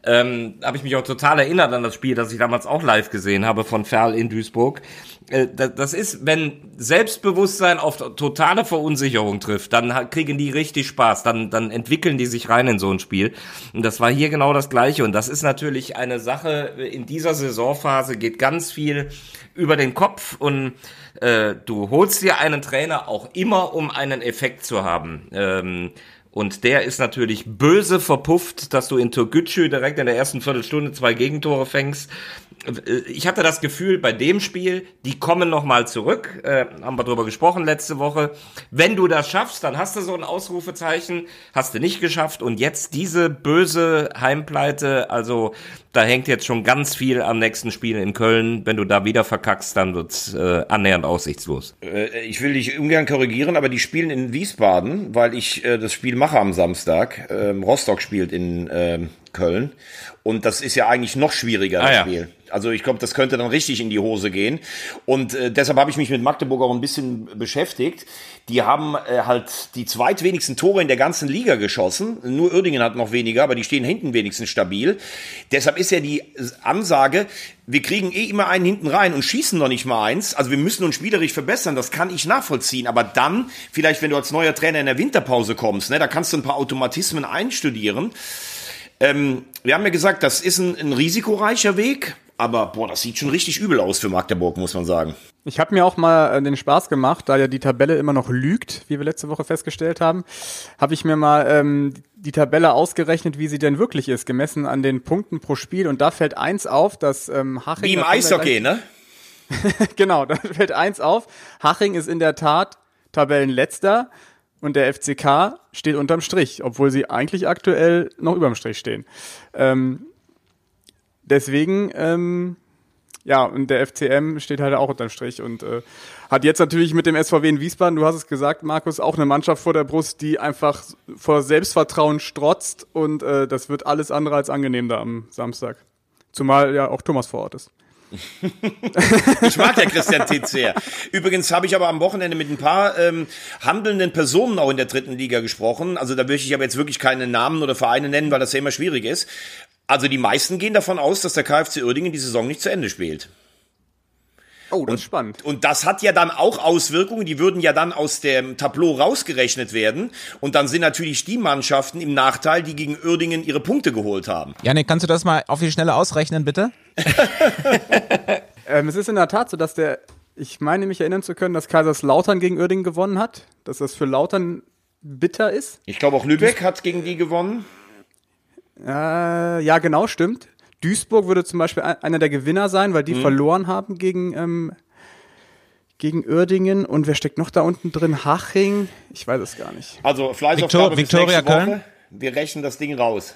Ähm, habe ich mich auch total erinnert an das Spiel, das ich damals auch live gesehen habe von Ferl in Duisburg. Äh, das ist, wenn Selbstbewusstsein auf totale Verunsicherung trifft, dann kriegen die richtig Spaß, dann, dann entwickeln die sich rein in so ein Spiel. Und das war hier genau das Gleiche. Und das ist natürlich eine Sache, in dieser Saisonphase geht ganz viel über den Kopf und äh, du holst dir einen Trainer auch immer, um einen Effekt zu haben. Ähm, und der ist natürlich böse verpufft, dass du in Türkgücü direkt in der ersten Viertelstunde zwei Gegentore fängst. Ich hatte das Gefühl bei dem Spiel, die kommen nochmal zurück. Äh, haben wir drüber gesprochen letzte Woche. Wenn du das schaffst, dann hast du so ein Ausrufezeichen. Hast du nicht geschafft. Und jetzt diese böse Heimpleite. Also da hängt jetzt schon ganz viel am nächsten Spiel in Köln. Wenn du da wieder verkackst, dann wird's äh, annähernd aussichtslos. Äh, ich will dich ungern korrigieren, aber die spielen in Wiesbaden, weil ich äh, das Spiel mache am Samstag. Ähm, Rostock spielt in ähm, Köln. Und das ist ja eigentlich noch schwieriger, das ah, ja. Spiel. Also ich glaube, das könnte dann richtig in die Hose gehen. Und äh, deshalb habe ich mich mit Magdeburg auch ein bisschen beschäftigt. Die haben äh, halt die zweitwenigsten Tore in der ganzen Liga geschossen. Nur Uerdingen hat noch weniger, aber die stehen hinten wenigstens stabil. Deshalb ist ja die Ansage, wir kriegen eh immer einen hinten rein und schießen noch nicht mal eins. Also wir müssen uns spielerisch verbessern, das kann ich nachvollziehen. Aber dann, vielleicht wenn du als neuer Trainer in der Winterpause kommst, ne, da kannst du ein paar Automatismen einstudieren. Ähm, wir haben ja gesagt, das ist ein, ein risikoreicher Weg. Aber boah, das sieht schon richtig übel aus für Magdeburg, muss man sagen. Ich habe mir auch mal äh, den Spaß gemacht, da ja die Tabelle immer noch lügt, wie wir letzte Woche festgestellt haben, habe ich mir mal ähm, die Tabelle ausgerechnet, wie sie denn wirklich ist, gemessen an den Punkten pro Spiel. Und da fällt eins auf, dass ähm, Haching... Wie im Eishockey, ne? genau, da fällt eins auf. Haching ist in der Tat Tabellenletzter und der FCK steht unterm Strich, obwohl sie eigentlich aktuell noch überm Strich stehen. Ähm, deswegen, ähm, ja, und der FCM steht halt auch unterm Strich und äh, hat jetzt natürlich mit dem SVW in Wiesbaden, du hast es gesagt, Markus, auch eine Mannschaft vor der Brust, die einfach vor Selbstvertrauen strotzt und äh, das wird alles andere als angenehm da am Samstag. Zumal ja auch Thomas vor Ort ist. Ich mag ja Christian Titz sehr. Übrigens habe ich aber am Wochenende mit ein paar ähm, handelnden Personen auch in der dritten Liga gesprochen. Also da möchte ich aber jetzt wirklich keine Namen oder Vereine nennen, weil das ja immer schwierig ist. Also die meisten gehen davon aus, dass der KfC Uerdingen die Saison nicht zu Ende spielt. Oh, das und, ist spannend. Und das hat ja dann auch Auswirkungen, die würden ja dann aus dem Tableau rausgerechnet werden. Und dann sind natürlich die Mannschaften im Nachteil, die gegen Uerdingen ihre Punkte geholt haben. Janik, kannst du das mal auf die Schnelle ausrechnen, bitte? ähm, es ist in der Tat so, dass der, ich meine mich erinnern zu können, dass Kaiserslautern gegen Uerdingen gewonnen hat. Dass das für Lautern bitter ist. Ich glaube auch Lübeck hat gegen die gewonnen. Äh, ja, genau, stimmt. Duisburg würde zum Beispiel ein- einer der Gewinner sein, weil die Mhm. verloren haben gegen, ähm, gegen Uerdingen. Und wer steckt noch da unten drin? Haching? Ich weiß es gar nicht. Also Fleißaufgabe Victor- Victoria nächste Woche. Köln? Wir rechnen das Ding raus.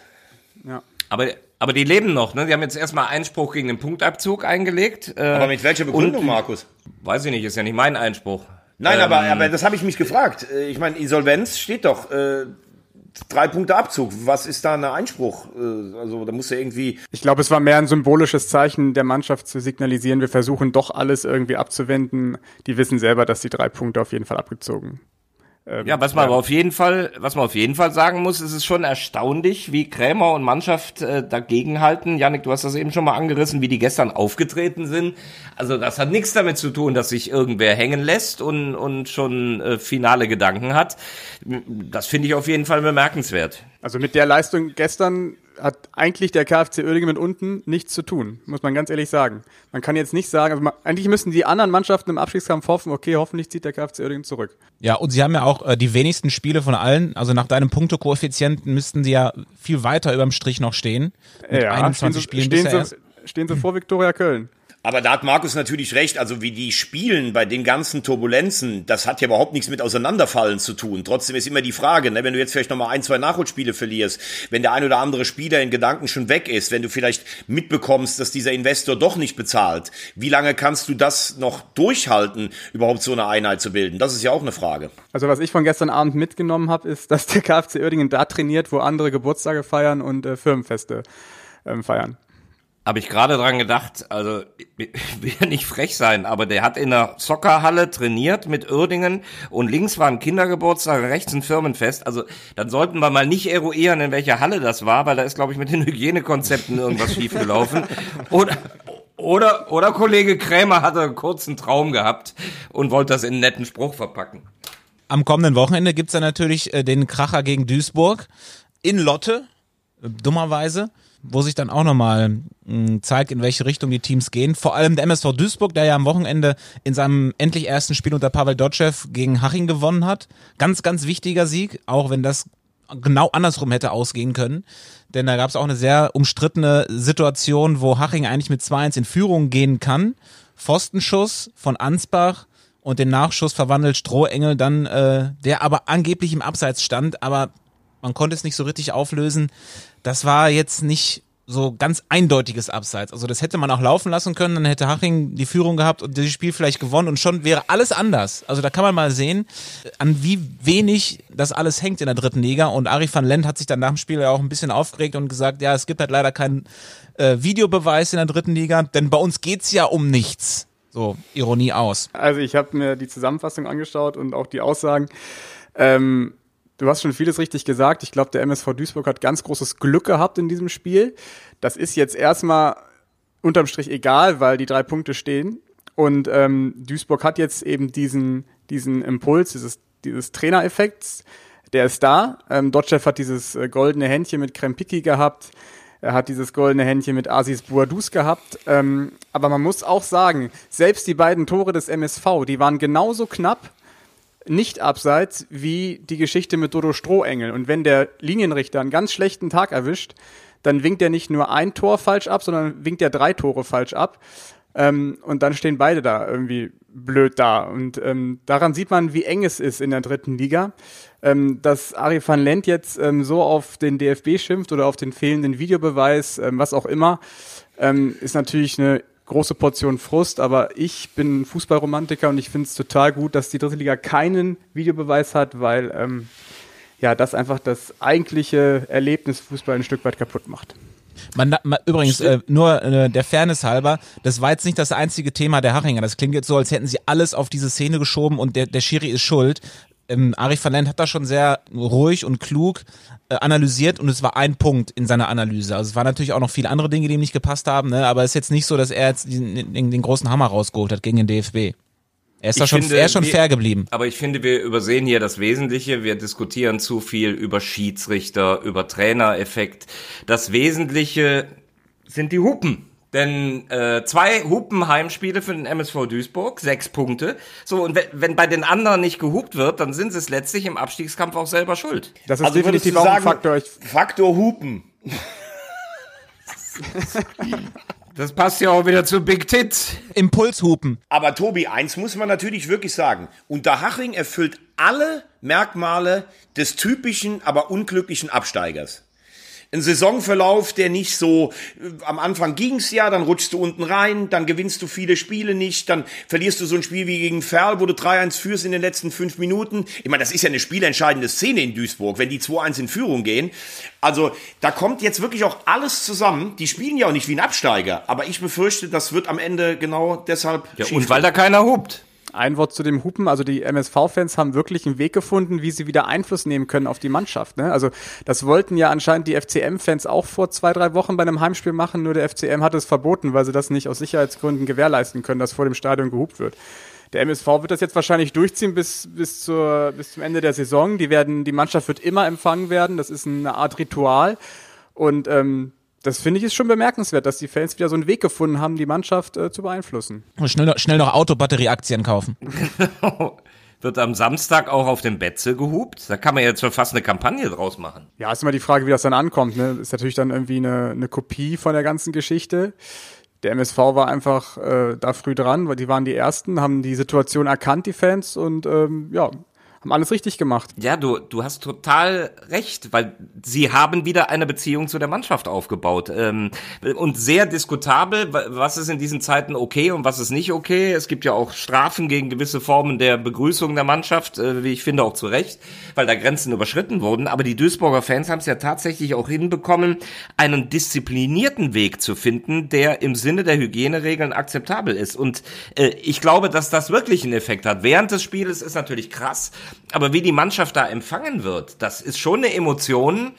Ja. Aber, aber die leben noch, ne? Die haben jetzt erstmal Einspruch gegen den Punktabzug eingelegt. Äh, Aber mit welcher Begründung, und- Markus? Weiß ich nicht, ist ja nicht mein Einspruch. Nein, Ähm, aber, aber das habe ich mich gefragt. Äh, Ich meine, Insolvenz steht doch. Äh, drei Punkte Abzug. Was ist da ein Einspruch? Äh, also da muss ja irgendwie. Ich glaube, es war mehr ein symbolisches Zeichen der Mannschaft zu signalisieren, wir versuchen doch alles irgendwie abzuwenden. Die wissen selber, dass die drei Punkte auf jeden Fall abgezogen. Ähm, Ja, was man aber auf jeden Fall, was man auf jeden Fall sagen muss, ist es schon erstaunlich, wie Krämer und Mannschaft äh, dagegenhalten. Janik, du hast das eben schon mal angerissen, wie die gestern aufgetreten sind. Also das hat nichts damit zu tun, dass sich irgendwer hängen lässt und und schon äh, finale Gedanken hat. Das finde ich auf jeden Fall bemerkenswert. Also mit der Leistung gestern hat eigentlich der KfC Uerdingen mit unten nichts zu tun, muss man ganz ehrlich sagen. Man kann jetzt nicht sagen, also man, eigentlich müssen die anderen Mannschaften im Abstiegskampf hoffen, okay, hoffentlich zieht der KfC Uerdingen zurück. Ja, und sie haben ja auch äh, die wenigsten Spiele von allen. Also nach deinem Punktekoeffizienten müssten sie ja viel weiter überm Strich noch stehen. Mit 21 stehen, Spielen stehen, bisher sie, erst. stehen sie vor Viktoria Köln. Aber da hat Markus natürlich recht. Also wie die spielen bei den ganzen Turbulenzen, das hat ja überhaupt nichts mit Auseinanderfallen zu tun. Trotzdem ist immer die Frage, ne, wenn du jetzt vielleicht noch mal ein, zwei Nachholspiele verlierst, wenn der ein oder andere Spieler in Gedanken schon weg ist, wenn du vielleicht mitbekommst, dass dieser Investor doch nicht bezahlt, wie lange kannst du das noch durchhalten, überhaupt so eine Einheit zu bilden? Das ist ja auch eine Frage. Also was ich von gestern Abend mitgenommen habe, ist, dass der KfC Uerdingen da trainiert, wo andere Geburtstage feiern und äh, Firmenfeste ähm, feiern. Habe ich gerade dran gedacht, also ich will ja nicht frech sein, aber der hat in der Soccerhalle trainiert mit Uerdingen und links war ein Kindergeburtstag, rechts ein Firmenfest. Also dann sollten wir mal nicht eruieren, in welcher Halle das war, weil da ist, glaube ich, mit den Hygienekonzepten irgendwas schiefgelaufen. Oder, oder, oder Kollege Krämer hatte einen kurzen Traum gehabt und wollte das in einen netten Spruch verpacken. Am kommenden Wochenende gibt's dann natürlich äh, den Kracher gegen Duisburg in Lotte, dummerweise, wo sich dann auch nochmal zeigt, in welche Richtung die Teams gehen. Vor allem der MSV Duisburg, der ja am Wochenende in seinem endlich ersten Spiel unter Pavel Dotschew gegen Haching gewonnen hat. Ganz, ganz wichtiger Sieg, auch wenn das genau andersrum hätte ausgehen können. Denn da gab es auch eine sehr umstrittene Situation, wo Haching eigentlich mit 2-1 in Führung gehen kann. Pfostenschuss von Ansbach und den Nachschuss verwandelt Strohengel dann, äh, der aber angeblich im Abseits stand, aber man konnte es nicht so richtig auflösen. Das war jetzt nicht so ganz eindeutiges Abseits. Also das hätte man auch laufen lassen können, dann hätte Haching die Führung gehabt und das Spiel vielleicht gewonnen und schon wäre alles anders. Also da kann man mal sehen, an wie wenig das alles hängt in der dritten Liga und Ari van Lent hat sich dann nach dem Spiel ja auch ein bisschen aufgeregt und gesagt, ja, es gibt halt leider keinen äh, Videobeweis in der dritten Liga, denn bei uns geht's ja um nichts. So, Ironie aus. Also ich habe mir die Zusammenfassung angeschaut und auch die Aussagen. Ähm, du hast schon vieles richtig gesagt. Ich glaube, der MSV Duisburg hat ganz großes Glück gehabt in diesem Spiel. Das ist jetzt erstmal unterm Strich egal, weil die drei Punkte stehen. Und ähm, Duisburg hat jetzt eben diesen, diesen Impuls, dieses, dieses Trainereffekts, der ist da. Ähm, Dotchev hat dieses äh, goldene Händchen mit Krempicki gehabt. Er hat dieses goldene Händchen mit Asis Boadus gehabt. Ähm, aber man muss auch sagen, selbst die beiden Tore des MSV, die waren genauso knapp, nicht abseits, wie die Geschichte mit Dodo Strohengel. Und wenn der Linienrichter einen ganz schlechten Tag erwischt, dann winkt er nicht nur ein Tor falsch ab, sondern winkt er drei Tore falsch ab. Ähm, und dann stehen beide da irgendwie blöd da. Und ähm, daran sieht man, wie eng es ist in der dritten Liga. Ähm, dass Ari van Lent jetzt ähm, so auf den DFB schimpft oder auf den fehlenden Videobeweis, ähm, was auch immer, ähm, ist natürlich eine große Portion Frust, aber ich bin Fußballromantiker und ich finde es total gut, dass die dritte Liga keinen Videobeweis hat, weil ähm, ja das einfach das eigentliche Erlebnis Fußball ein Stück weit kaputt macht. Man, man, übrigens, äh, nur äh, der Fairness halber, das war jetzt nicht das einzige Thema der Hachinger. Das klingt jetzt so, als hätten sie alles auf diese Szene geschoben und der, der Schiri ist schuld. Ähm, Ari van Lent hat das schon sehr ruhig und klug äh, analysiert und es war ein Punkt in seiner Analyse. Also es waren natürlich auch noch viele andere Dinge, die ihm nicht gepasst haben, ne? aber es ist jetzt nicht so, dass er jetzt den, den, den großen Hammer rausgeholt hat gegen den DFB. Er ist, da schon, finde, er ist schon wir- fair geblieben. Aber ich finde, wir übersehen hier das Wesentliche. Wir diskutieren zu viel über Schiedsrichter, über Trainereffekt. Das Wesentliche sind die Hupen. Denn äh, zwei Hupen-Heimspiele für den MSV Duisburg, sechs Punkte. So, und wenn, wenn bei den anderen nicht gehupt wird, dann sind sie es letztlich im Abstiegskampf auch selber schuld. Das ist Also definitiv auch ein Faktor. Ich, Faktor Hupen. Das passt ja auch wieder zu Big Tit. Impulshupen. Aber Tobi, eins muss man natürlich wirklich sagen. Unterhaching erfüllt alle Merkmale des typischen, aber unglücklichen Absteigers. Ein Saisonverlauf, der nicht so, äh, am Anfang ging's ja, dann rutschst du unten rein, dann gewinnst du viele Spiele nicht, dann verlierst du so ein Spiel wie gegen Ferl, wo du 3-1 führst in den letzten fünf Minuten. Ich meine, das ist ja eine spielentscheidende Szene in Duisburg, wenn die 2-1 in Führung gehen. Also, da kommt jetzt wirklich auch alles zusammen. Die spielen ja auch nicht wie ein Absteiger, aber ich befürchte, das wird am Ende genau deshalb Ja, und weil da keiner hupt. Ein Wort zu dem Hupen. Also die MSV-Fans haben wirklich einen Weg gefunden, wie sie wieder Einfluss nehmen können auf die Mannschaft. Ne? Also das wollten ja anscheinend die FCM-Fans auch vor zwei, drei Wochen bei einem Heimspiel machen. Nur der FCM hat es verboten, weil sie das nicht aus Sicherheitsgründen gewährleisten können, dass vor dem Stadion gehupt wird. Der MSV wird das jetzt wahrscheinlich durchziehen bis, bis, zur, bis zum Ende der Saison. Die, werden, die Mannschaft wird immer empfangen werden. Das ist eine Art Ritual. Und ähm, das finde ich ist schon bemerkenswert, dass die Fans wieder so einen Weg gefunden haben, die Mannschaft äh, zu beeinflussen. Schnell, schnell noch Autobatterieaktien kaufen. Wird am Samstag auch auf dem Betze gehupt? Da kann man jetzt schon fast eine Kampagne draus machen. Ja, ist immer die Frage, wie das dann ankommt. Ne? Ist natürlich dann irgendwie eine, eine Kopie von der ganzen Geschichte. Der MSV war einfach äh, da früh dran, weil die waren die Ersten, haben die Situation erkannt, die Fans, und ähm, ja, haben alles richtig gemacht. Ja, du, du hast total recht, weil sie haben wieder eine Beziehung zu der Mannschaft aufgebaut. Ähm, und sehr diskutabel, wa- was ist in diesen Zeiten okay und was ist nicht okay. Es gibt ja auch Strafen gegen gewisse Formen der Begrüßung der Mannschaft, äh, wie ich finde auch zu Recht, weil da Grenzen überschritten wurden. Aber die Duisburger Fans haben es ja tatsächlich auch hinbekommen, einen disziplinierten Weg zu finden, der im Sinne der Hygieneregeln akzeptabel ist. Und äh, ich glaube, dass das wirklich einen Effekt hat. Während des Spieles ist natürlich krass, aber wie die Mannschaft da empfangen wird, das ist schon eine Emotion,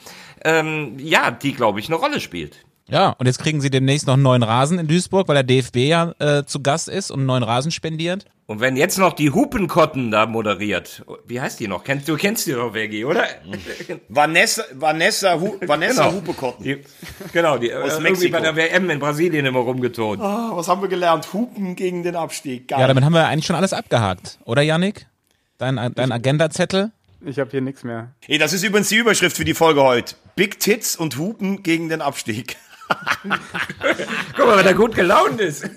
ähm, ja, die, glaube ich, eine Rolle spielt. Ja, und jetzt kriegen sie demnächst noch einen neuen Rasen in Duisburg, weil der DFB ja äh, zu Gast ist und einen neuen Rasen spendiert. Und wenn jetzt noch die Hupenkotten da moderiert, wie heißt die noch? Kennst, du kennst die doch, Veggie, oder? Vanessa, Vanessa, Hu, Vanessa Genau. Hupekotten. Die, genau, die Aus äh, irgendwie Mexiko. bei der WM in Brasilien immer rumgetont. Ah, was haben wir gelernt? Hupen gegen den Abstieg. Geil. Ja, damit haben wir eigentlich schon alles abgehakt, oder Yannick? Dein, dein Agendazettel? Ich habe hier nichts mehr. Hey, das ist übrigens die Überschrift für die Folge heute. Big Tits und Hupen gegen den Abstieg. Guck mal, wenn er gut gelaunt ist.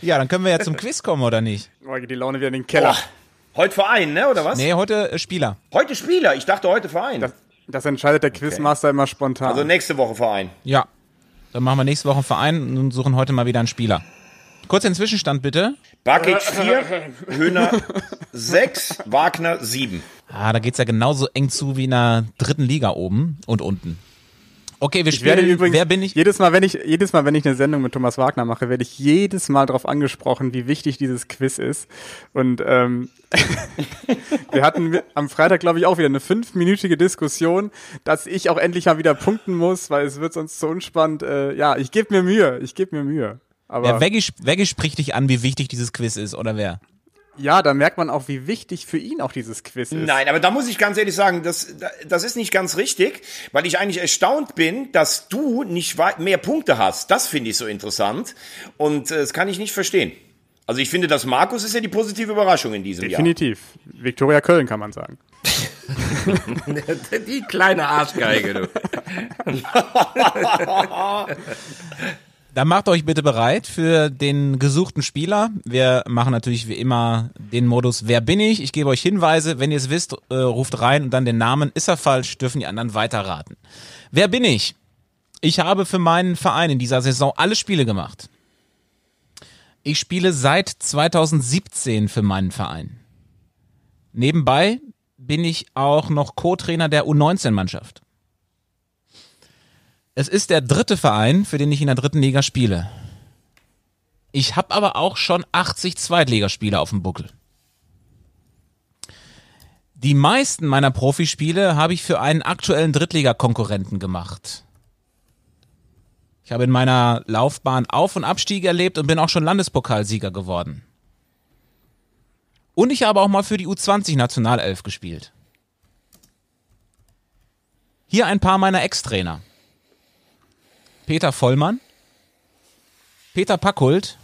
Ja, dann können wir ja zum Quiz kommen, oder nicht? Oh, geht die Laune wieder in den Keller. Boah. Heute Verein, ne, oder was? Nee, heute äh, Spieler. Heute Spieler. Ich dachte heute Verein. Das, das entscheidet der Quizmaster immer spontan. also nächste Woche Verein. Ja. Dann machen wir nächste Woche einen Verein und suchen heute mal wieder einen Spieler. Kurz den Zwischenstand bitte. Barkic 4, Höhner 6, Wagner 7. Ah, da geht's ja genauso eng zu wie in der dritten Liga oben und unten. Okay, wir ich werde spielen. übrigens wer bin ich? jedes Mal, wenn ich jedes Mal, wenn ich eine Sendung mit Thomas Wagner mache, werde ich jedes Mal darauf angesprochen, wie wichtig dieses Quiz ist. Und ähm, wir hatten am Freitag, glaube ich, auch wieder eine fünfminütige Diskussion, dass ich auch endlich mal wieder punkten muss, weil es wird sonst so unspannend. Äh, ja, ich gebe mir Mühe, ich gebe mir Mühe. Aber Wer Veggie, Veggie spricht dich an, wie wichtig dieses Quiz ist, oder wer? ja, da merkt man auch, wie wichtig für ihn auch dieses Quiz ist. Nein, aber da muss ich ganz ehrlich sagen, das, das ist nicht ganz richtig, weil ich eigentlich erstaunt bin, dass du nicht mehr Punkte hast. Das finde ich so interessant und äh, das kann ich nicht verstehen. Also ich finde, dass Markus ist ja die positive Überraschung in diesem Jahr. Definitiv. Viktoria Köln kann man sagen. Die kleine Arschgeige, du. Dann macht euch bitte bereit für den gesuchten Spieler. Wir machen natürlich wie immer den Modus Wer bin ich? Ich gebe euch Hinweise. Wenn ihr es wisst, äh, ruft rein und dann den Namen. Ist er falsch, dürfen die anderen weiterraten. Wer bin ich? Ich habe für meinen Verein in dieser Saison alle Spiele gemacht. Ich spiele seit 2017 für meinen Verein. Nebenbei bin ich auch noch Co-Trainer der U19-Mannschaft. Es ist der dritte Verein, für den ich in der dritten Liga spiele. Ich habe aber auch schon 80 Zweitligaspiele auf dem Buckel. Die meisten meiner Profispiele habe ich für einen aktuellen Drittligakonkurrenten gemacht. Ich habe in meiner Laufbahn Auf- und Abstiege erlebt und bin auch schon Landespokalsieger geworden. Und ich habe auch mal für die U20-Nationalelf gespielt. Hier ein paar meiner Ex-Trainer. Peter Vollmann, Peter Packhult,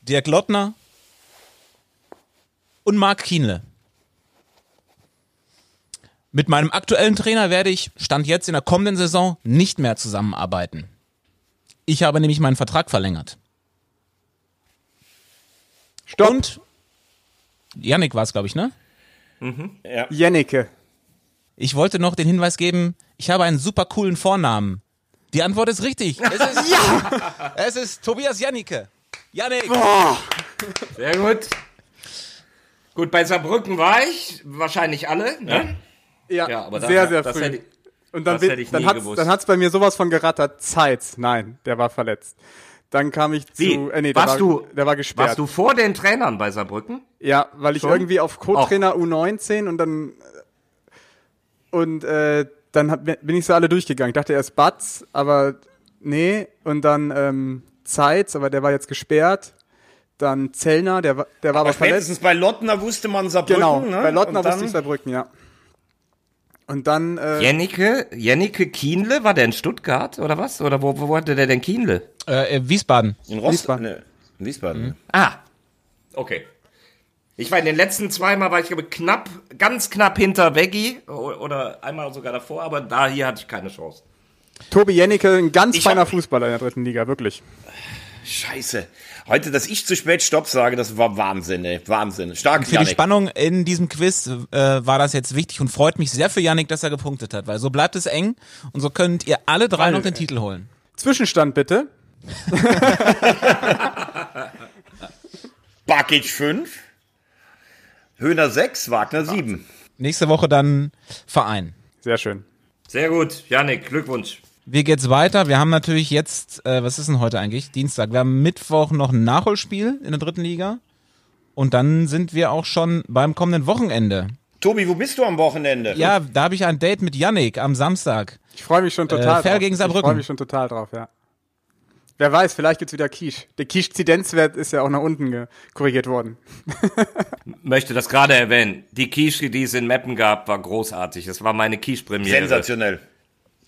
Dirk Lottner und Marc Kienle. Mit meinem aktuellen Trainer werde ich, Stand jetzt in der kommenden Saison, nicht mehr zusammenarbeiten. Ich habe nämlich meinen Vertrag verlängert. Stopp. Und Yannick war es, glaube ich, ne? Jennecke. Ich wollte noch den Hinweis geben, ich habe einen super coolen Vornamen. Die Antwort ist richtig. Es ist, ja! Es ist Tobias Jannicke. Yannick. Sehr gut. Gut, bei Saarbrücken war ich, wahrscheinlich alle. Ne? Ja, Ja, aber da- sehr, sehr das früh. hätte und dann, das bin- hätte ich dann hat's, gewusst. dann hat's bei mir sowas von gerattert. Zeitz. Nein, der war verletzt. Dann kam ich zu, Wie? äh, nee, der warst war, du, der war gesperrt. Warst du vor den Trainern bei Saarbrücken? Ja, weil ich Schon? irgendwie auf Co-Trainer U19 und dann und äh, dann hab, bin ich so alle durchgegangen. Ich dachte erst Batz, aber nee. Und dann ähm, Zeitz, aber der war jetzt gesperrt. Dann Zellner, der war, der war aber, Aber verletzt. spätestens bei Lottner wusste man Saarbrücken, Genau, ne? bei Lottner wusste ich Saarbrücken, ja. Und dann äh, Jennike, Jennike Kienle, war der in Stuttgart oder was? Oder wo, wo hatte der denn Kienle? Äh, äh, Wiesbaden. In Rostock? Wiesbaden. Ne, in Wiesbaden. Ah, okay. Ich war in den letzten zweimal, war ich glaube knapp, ganz knapp hinter Veggie oder einmal sogar davor, aber da hier hatte ich keine Chance. Tobi Jennecke, ein ganz Ich feiner hab- Fußballer in der dritten Liga, wirklich. Scheiße. Heute, dass ich zu spät Stopp sage, das war Wahnsinn, ey. Wahnsinn. Stark, Für die Spannung in diesem Quiz äh, war das jetzt wichtig und freut mich sehr für Yannick, dass er gepunktet hat, weil so bleibt es eng und so könnt ihr alle drei noch den Titel holen. Zwischenstand bitte. Bakic 5. Höhner 6, Wagner 7. Nächste Woche dann Verein. Sehr schön. Sehr gut, Janik, Glückwunsch. Wie geht's weiter? Wir haben natürlich jetzt, äh, was ist denn heute eigentlich? Dienstag. Wir haben Mittwoch noch ein Nachholspiel in der dritten Liga. Und dann sind wir auch schon beim kommenden Wochenende. Tobi, wo bist du am Wochenende? Ja, da habe ich ein Date mit Yannick am Samstag. Ich freue mich schon total Äh, Ferl drauf. gegen Ich Saarbrücken. freue mich schon total drauf, ja. Wer weiß, vielleicht gibt's wieder Quiche. Der Quiche-Zidenzwert ist ja auch nach unten korrigiert worden. Möchte das gerade erwähnen. Die Quiche, die es in Meppen gab, war großartig. Es war meine Quiche-Premiere. Sensationell.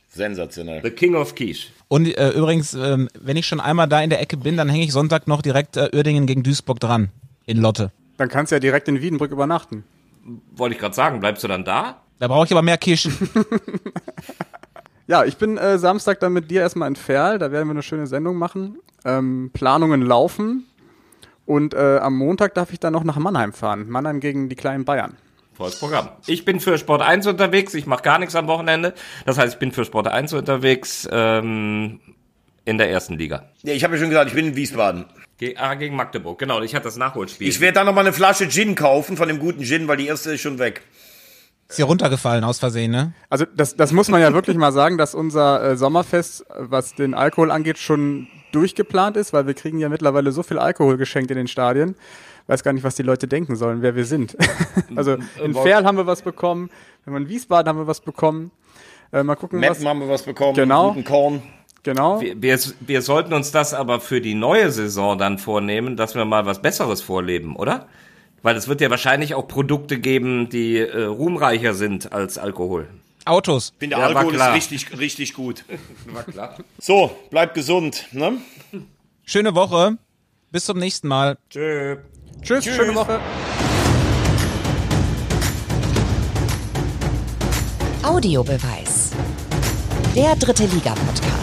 Sensationell. The King of Quiche. Und äh, übrigens, ähm, wenn ich schon einmal da in der Ecke bin, dann hänge ich Sonntag noch direkt äh, Uerdingen gegen Duisburg dran. In Lotte. Dann kannst du ja direkt in Wiedenbrück übernachten. Wollte ich gerade sagen, bleibst du dann da? Da brauche ich aber mehr Kirschen. Ja, ich bin äh, Samstag dann mit dir erstmal in Ferl. Da werden wir eine schöne Sendung machen. Ähm, Planungen laufen. Und äh, am Montag darf ich dann noch nach Mannheim fahren. Mannheim gegen die kleinen Bayern. Volles Programm. Ich bin für Sport 1 unterwegs. Ich mache gar nichts am Wochenende. Das heißt, ich bin für Sport 1 unterwegs ähm, in der ersten Liga. Ja, ich habe ja schon gesagt, ich bin in Wiesbaden. Ge ah, gegen Magdeburg. Genau, ich hatte das Nachholspiel. Ich werde dann noch mal eine Flasche Gin kaufen von dem guten Gin, weil die erste ist schon weg. Ist hier runtergefallen aus Versehen, ne? Also das, das muss man ja wirklich mal sagen, dass unser äh, Sommerfest, äh, was den Alkohol angeht, schon durchgeplant ist, weil wir kriegen ja mittlerweile so viel Alkohol geschenkt in den Stadien. Weiß gar nicht, was die Leute denken sollen, wer wir sind. also in Ferl haben wir was bekommen, in Wiesbaden haben wir was bekommen. Äh, mal gucken, was... Meppen haben wir was bekommen. Genau. Guten Korn. Genau. wir, wir, wir sollten uns das aber für die neue Saison dann vornehmen, dass wir mal was Besseres vorleben, oder? Weil es wird ja wahrscheinlich auch Produkte geben, die äh, ruhmreicher sind als Alkohol. Autos. Ich finde, der Ja, Alkohol ist richtig, richtig gut. War klar. So, bleibt gesund. Ne? Schöne Woche. Bis zum nächsten Mal. Tschö. Tschüss, schöne Woche. Audiobeweis. Der dritte Liga-Podcast.